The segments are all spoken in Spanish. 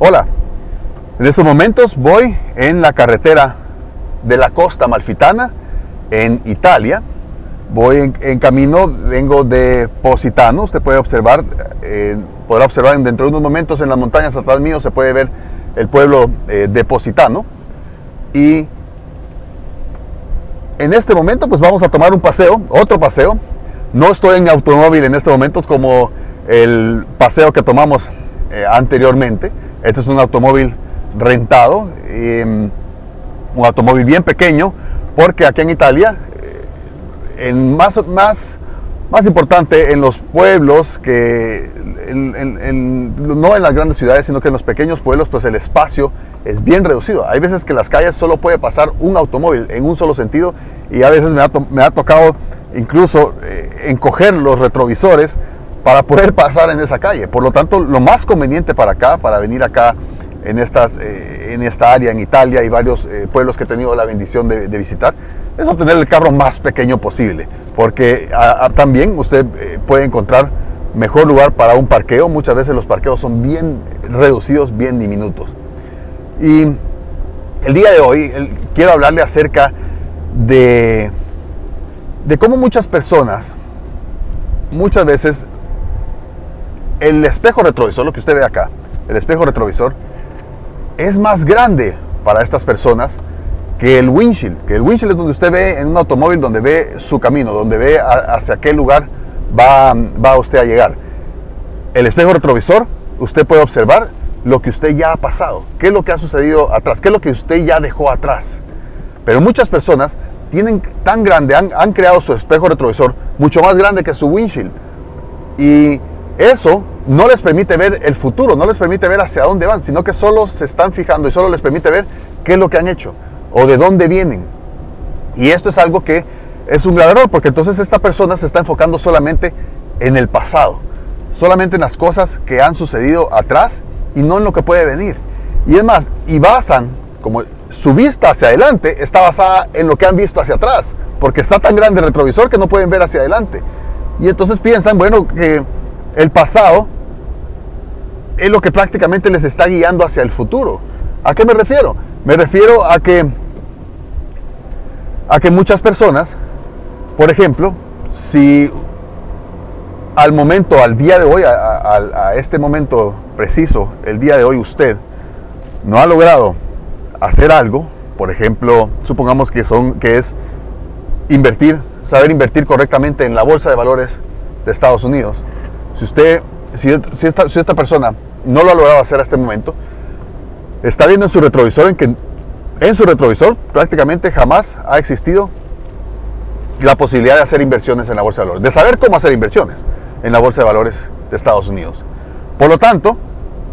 Hola, en estos momentos voy en la carretera de la costa malfitana en Italia. Voy en, camino, vengo de Positano, usted puede observar, eh, podrá observar dentro de unos momentos en las montañas atrás mío se puede ver el pueblo eh, de Positano. Y en este momento pues vamos a tomar un paseo, otro paseo. No estoy en automóvil en este momento como el paseo que tomamos eh, anteriormente. Este es un automóvil rentado, em, un automóvil bien pequeño, porque aquí en Italia, eh, en más, más, más importante en los pueblos, que no en las grandes ciudades, sino que en los pequeños pueblos, pues el espacio es bien reducido. Hay veces que las calles solo puede pasar un automóvil en un solo sentido y a veces me ha, tocado incluso eh, encoger los retrovisores para poder pasar en esa calle. Por lo tanto, lo más conveniente para acá, para venir acá en, eh, en esta área, en Italia y varios eh, pueblos que he tenido la bendición de, visitar, es obtener el carro más pequeño posible, porque también usted eh, puede encontrar mejor lugar para un parqueo. Muchas veces los parqueos son bien reducidos, bien diminutos. Y el día de hoy quiero hablarle acerca de, de cómo muchas personas, muchas veces el espejo retrovisor, lo que usted ve acá, el espejo retrovisor, es más grande para estas personas que el windshield. Que el windshield es donde usted ve en un automóvil, donde ve su camino, donde ve hacia qué lugar va, va usted a llegar. El espejo retrovisor, usted puede observar lo que usted ya ha pasado, qué es lo que ha sucedido atrás, qué es lo que usted ya dejó atrás. Pero muchas personas tienen tan grande, han, han creado su espejo retrovisor mucho más grande que su windshield. Y eso no les permite ver el futuro, no les permite ver hacia dónde van, sino que solo se están fijando y solo les permite ver qué es lo que han hecho o de dónde vienen. Y esto es algo que es un grave error, porque entonces esta persona se está enfocando solamente en el pasado, solamente en las cosas que han sucedido atrás y no en lo que puede venir. Y es más, y basan, como su vista hacia adelante está basada en lo que han visto hacia atrás, porque está tan grande el retrovisor que no pueden ver hacia adelante. Y entonces piensan, bueno, que el pasado es lo que prácticamente les está guiando hacia el futuro. ¿A qué me refiero? Me refiero a que, a que muchas personas, por ejemplo, si al momento, al día de hoy, a, este momento preciso, el día de hoy usted no ha logrado hacer algo, por ejemplo, supongamos que, son, que es invertir, saber invertir correctamente en la bolsa de valores de Estados Unidos, si usted, si, esta, persona no lo ha logrado hacer a este momento, está viendo en su retrovisor en que en su retrovisor prácticamente jamás ha existido la posibilidad de hacer inversiones en la bolsa de valores, de saber cómo hacer inversiones en la bolsa de valores de Estados Unidos. Por lo tanto,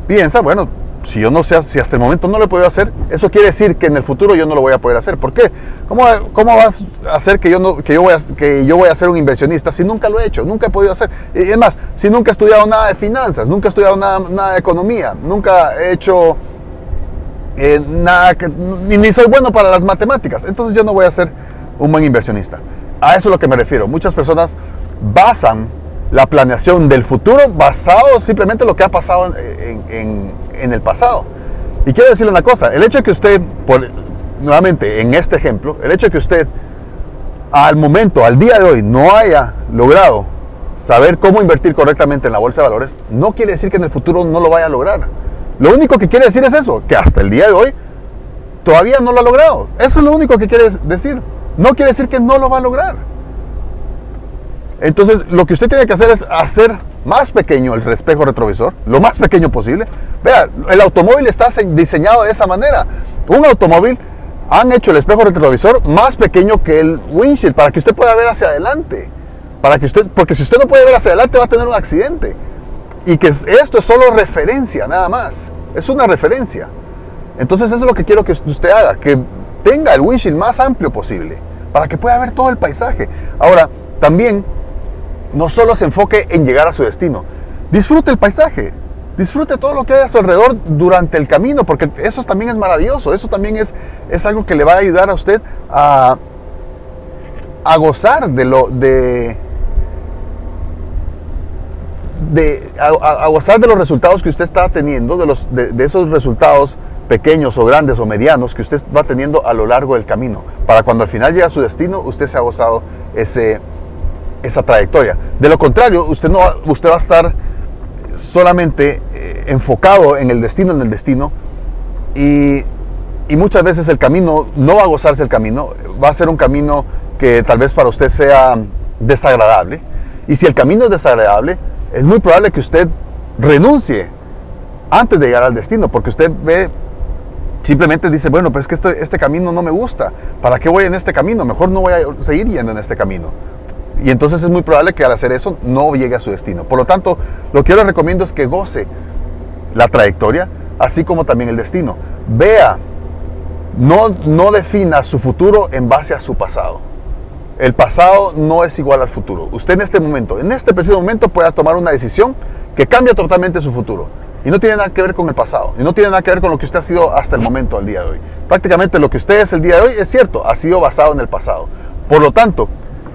piensa, bueno, si yo no sé, si hasta el momento no lo he podido hacer, eso quiere decir que en el futuro yo no lo voy a poder hacer. ¿Por qué? ¿Cómo, cómo vas a hacer que yo, no, que, yo voy a, que yo voy a ser un inversionista si nunca lo he hecho? Nunca he podido hacer. Y es más, si nunca he estudiado nada de finanzas, nunca he estudiado nada, de economía, nunca he hecho eh, nada, que, ni, ni soy bueno para las matemáticas. Entonces yo no voy a ser un buen inversionista. A eso es lo que me refiero. Muchas personas basan la planeación del futuro basado simplemente en lo que ha pasado en, el pasado. Y quiero decirle una cosa, el hecho de que usted, por, nuevamente en este ejemplo, el hecho de que usted al momento, al día de hoy, no haya logrado saber cómo invertir correctamente en la bolsa de valores, no quiere decir que en el futuro no lo vaya a lograr. Lo único que quiere decir es eso, que hasta el día de hoy todavía no lo ha logrado. Eso es lo único que quiere decir. No quiere decir que no lo va a lograr. Entonces, lo que usted tiene que hacer es hacer más pequeño el espejo retrovisor, lo más pequeño posible. Vea, el automóvil está diseñado de esa manera. Un automóvil han hecho el espejo retrovisor más pequeño que el windshield para que usted pueda ver hacia adelante. Para que usted, porque si usted no puede ver hacia adelante va a tener un accidente. Y que esto es solo referencia, nada más. Es una referencia. Entonces eso es lo que quiero que usted haga, que tenga el windshield más amplio posible, para que pueda ver todo el paisaje. Ahora, también no solo se enfoque en llegar a su destino, disfrute el paisaje, disfrute todo lo que hay a su alrededor durante el camino, porque eso también es maravilloso, eso también es, es algo que le va a ayudar a usted a, a gozar de lo de, de, a, gozar de los resultados que usted está teniendo, de, los, de, esos resultados pequeños o grandes o medianos que usted va teniendo a lo largo del camino, para cuando al final llega a su destino, usted se ha gozado ese, esa trayectoria. De lo contrario, usted, no, usted va a estar solamente eh, enfocado en el destino, en el destino, y, y muchas veces el camino no va a gozarse el camino, va a ser un camino que tal vez para usted sea desagradable. Y si el camino es desagradable, es muy probable que usted renuncie antes de llegar al destino, porque usted ve, simplemente dice, bueno, pues es que este, este camino no me gusta, ¿para qué voy en este camino? Mejor no voy a seguir yendo en este camino. Y entonces es muy probable que al hacer eso no llegue a su destino. Por lo tanto, lo que yo le recomiendo es que goce la trayectoria, así como también el destino. Vea, no, no defina su futuro en base a su pasado. El pasado no es igual al futuro. Usted en este momento, en este preciso momento, puede tomar una decisión que cambia totalmente su futuro. Y no tiene nada que ver con el pasado. Y no tiene nada que ver con lo que usted ha sido hasta el momento, al día de hoy. Prácticamente lo que usted es el día de hoy es cierto, ha sido basado en el pasado. Por lo tanto,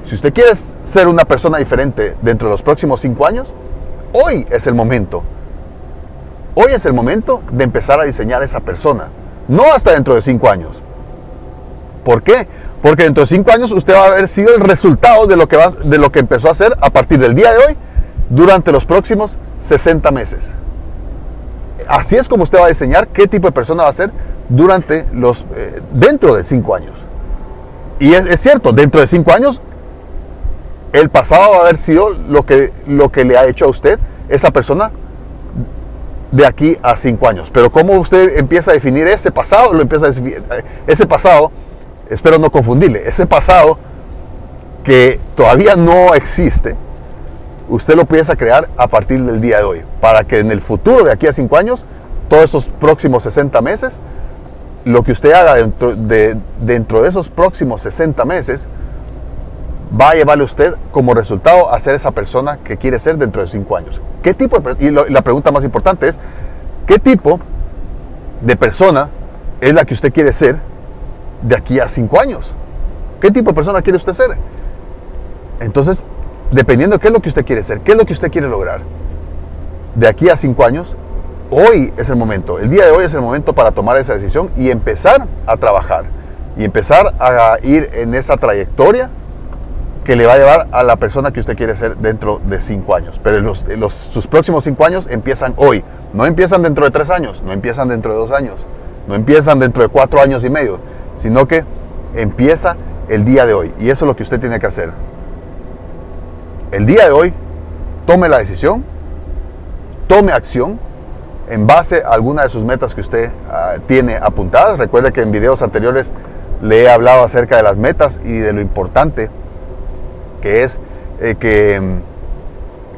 si usted quiere ser una persona diferente dentro de los próximos cinco años, hoy es el momento. Hoy es el momento de empezar a diseñar esa persona. No hasta dentro de cinco años. ¿Por qué? Porque dentro de cinco años usted va a haber sido el resultado de lo que, va, de lo que empezó a hacer a partir del día de hoy durante los próximos 60 meses. Así es como usted va a diseñar qué tipo de persona va a ser durante los, eh, dentro de cinco años. Y es, es, cierto, dentro de cinco años, el pasado va a haber sido lo que, lo que le ha hecho a usted esa persona de aquí a cinco años. Pero cómo usted empieza a definir ese pasado, lo empieza eh, ese pasado espero no confundirle, ese pasado que todavía no existe, usted lo empieza a crear a partir del día de hoy, para que en el futuro, de aquí a 5 años, todos esos próximos 60 meses, lo que usted haga dentro de, dentro de esos próximos 60 meses, va a llevarle usted como resultado a ser esa persona que quiere ser dentro de 5 años. ¿Qué tipo y la pregunta más importante es, ¿qué tipo de persona es la que usted quiere ser de aquí a cinco años. ¿Qué tipo de persona quiere usted ser? Entonces, dependiendo de qué es lo que usted quiere ser, qué es lo que usted quiere lograr, de aquí a cinco años, hoy es el momento, el día de hoy es el momento para tomar esa decisión y empezar a trabajar y empezar a ir en esa trayectoria que le va a llevar a la persona que usted quiere ser dentro de cinco años. Pero los, sus próximos cinco años empiezan hoy, no empiezan dentro de tres años, no empiezan dentro de dos años, no empiezan dentro de cuatro años y medio, sino que empieza el día de hoy. Y eso es lo que usted tiene que hacer. El día de hoy, tome la decisión, tome acción en base a alguna de sus metas que usted ah, tiene apuntadas. Recuerde que en videos anteriores le he hablado acerca de las metas y de lo importante que es eh, que,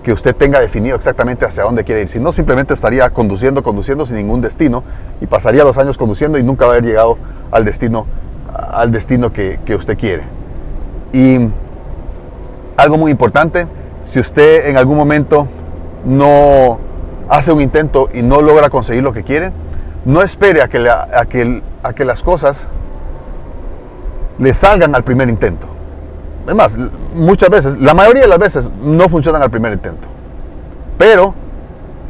que usted tenga definido exactamente hacia dónde quiere ir. Si no, simplemente estaría conduciendo, conduciendo sin ningún destino y pasaría los años conduciendo y nunca va a haber llegado al destino, al destino que, usted quiere. Y algo muy importante, si usted en algún momento no hace un intento y no logra conseguir lo que quiere, no espere a que, a que, a que las cosas le salgan al primer intento. Es más, muchas veces, la mayoría de las veces no funcionan al primer intento. Pero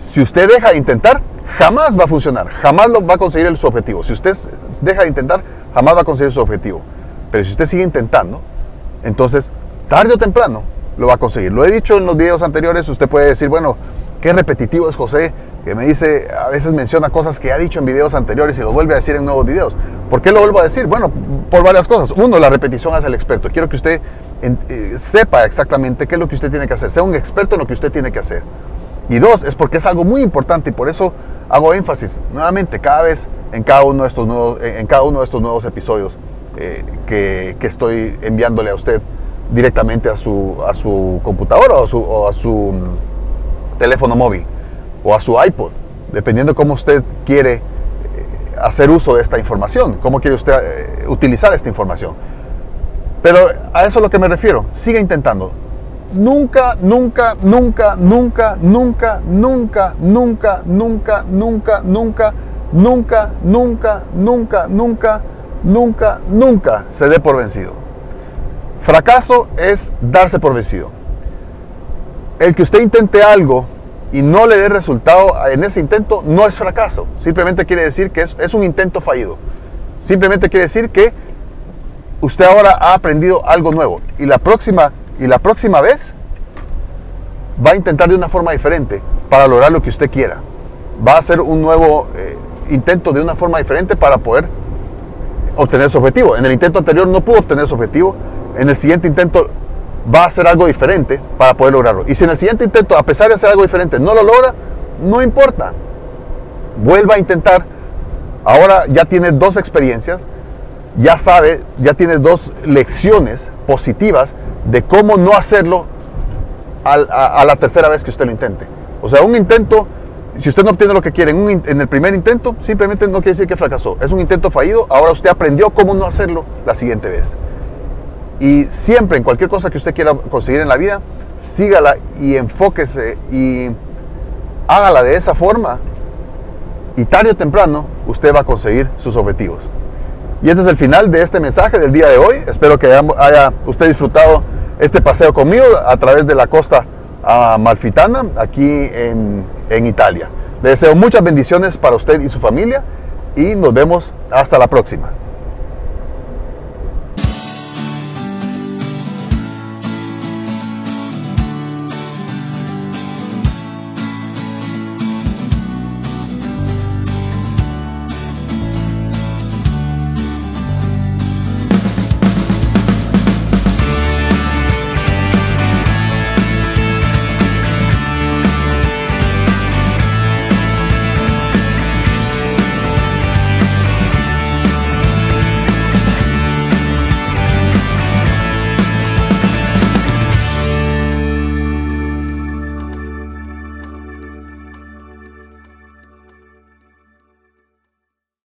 si usted deja de intentar, jamás va a funcionar, jamás lo va a conseguir su objetivo. Si usted deja de intentar, jamás va a conseguir su objetivo. Pero si usted sigue intentando, entonces tarde o temprano lo va a conseguir. Lo he dicho en los videos anteriores, usted puede decir, bueno, qué repetitivo es José, que me dice, a veces menciona cosas que ha dicho en videos anteriores y lo vuelve a decir en nuevos videos. ¿Por qué lo vuelvo a decir? Bueno, por varias cosas. Uno, la repetición hace el experto. Quiero que usted eh, sepa exactamente qué es lo que usted tiene que hacer, sea un experto en lo que usted tiene que hacer. Y dos, es porque es algo muy importante y por eso hago énfasis nuevamente cada vez en cada uno de estos nuevos, en cada uno de estos nuevos episodios eh, que, que, estoy enviándole a usted directamente a su, a su computadora o a su, o a su mm, teléfono móvil o a su iPod, dependiendo cómo usted quiere eh, hacer uso de esta información, cómo quiere usted eh, utilizar esta información. Pero a eso es lo que me refiero. Siga intentando nunca, nunca, nunca, nunca, nunca, nunca, nunca, nunca, nunca, nunca, nunca, nunca, nunca, nunca, nunca, nunca se dé por vencido. Fracaso es darse por vencido. El que usted intente algo y no le dé resultado en ese intento, no es fracaso. Simplemente quiere decir que es, es un intento fallido. Simplemente quiere decir que usted ahora ha aprendido algo nuevo. Y la próxima, y la próxima vez va a intentar de una forma diferente para lograr lo que usted quiera. Va a hacer un nuevo eh, intento de una forma diferente para poder obtener su objetivo. En el intento anterior no pudo obtener su objetivo. En el siguiente intento va a hacer algo diferente para poder lograrlo. Y si en el siguiente intento, a pesar de hacer algo diferente, no lo logra, no importa. Vuelva a intentar. Ahora ya tiene dos experiencias, ya sabe, ya tiene dos lecciones positivas de cómo no hacerlo a, la tercera vez que usted lo intente. O sea, un intento, si usted no obtiene lo que quiere en, en el primer intento, simplemente no quiere decir que fracasó. Es un intento fallido, ahora usted aprendió cómo no hacerlo la siguiente vez. Y siempre, en cualquier cosa que usted quiera conseguir en la vida, sígala y enfóquese y hágala de esa forma. Y tarde o temprano usted va a conseguir sus objetivos. Y este es el final de este mensaje del día de hoy. Espero que haya usted disfrutado este paseo conmigo a través de la costa malfitana aquí en, en Italia. Le deseo muchas bendiciones para usted y su familia y nos vemos hasta la próxima.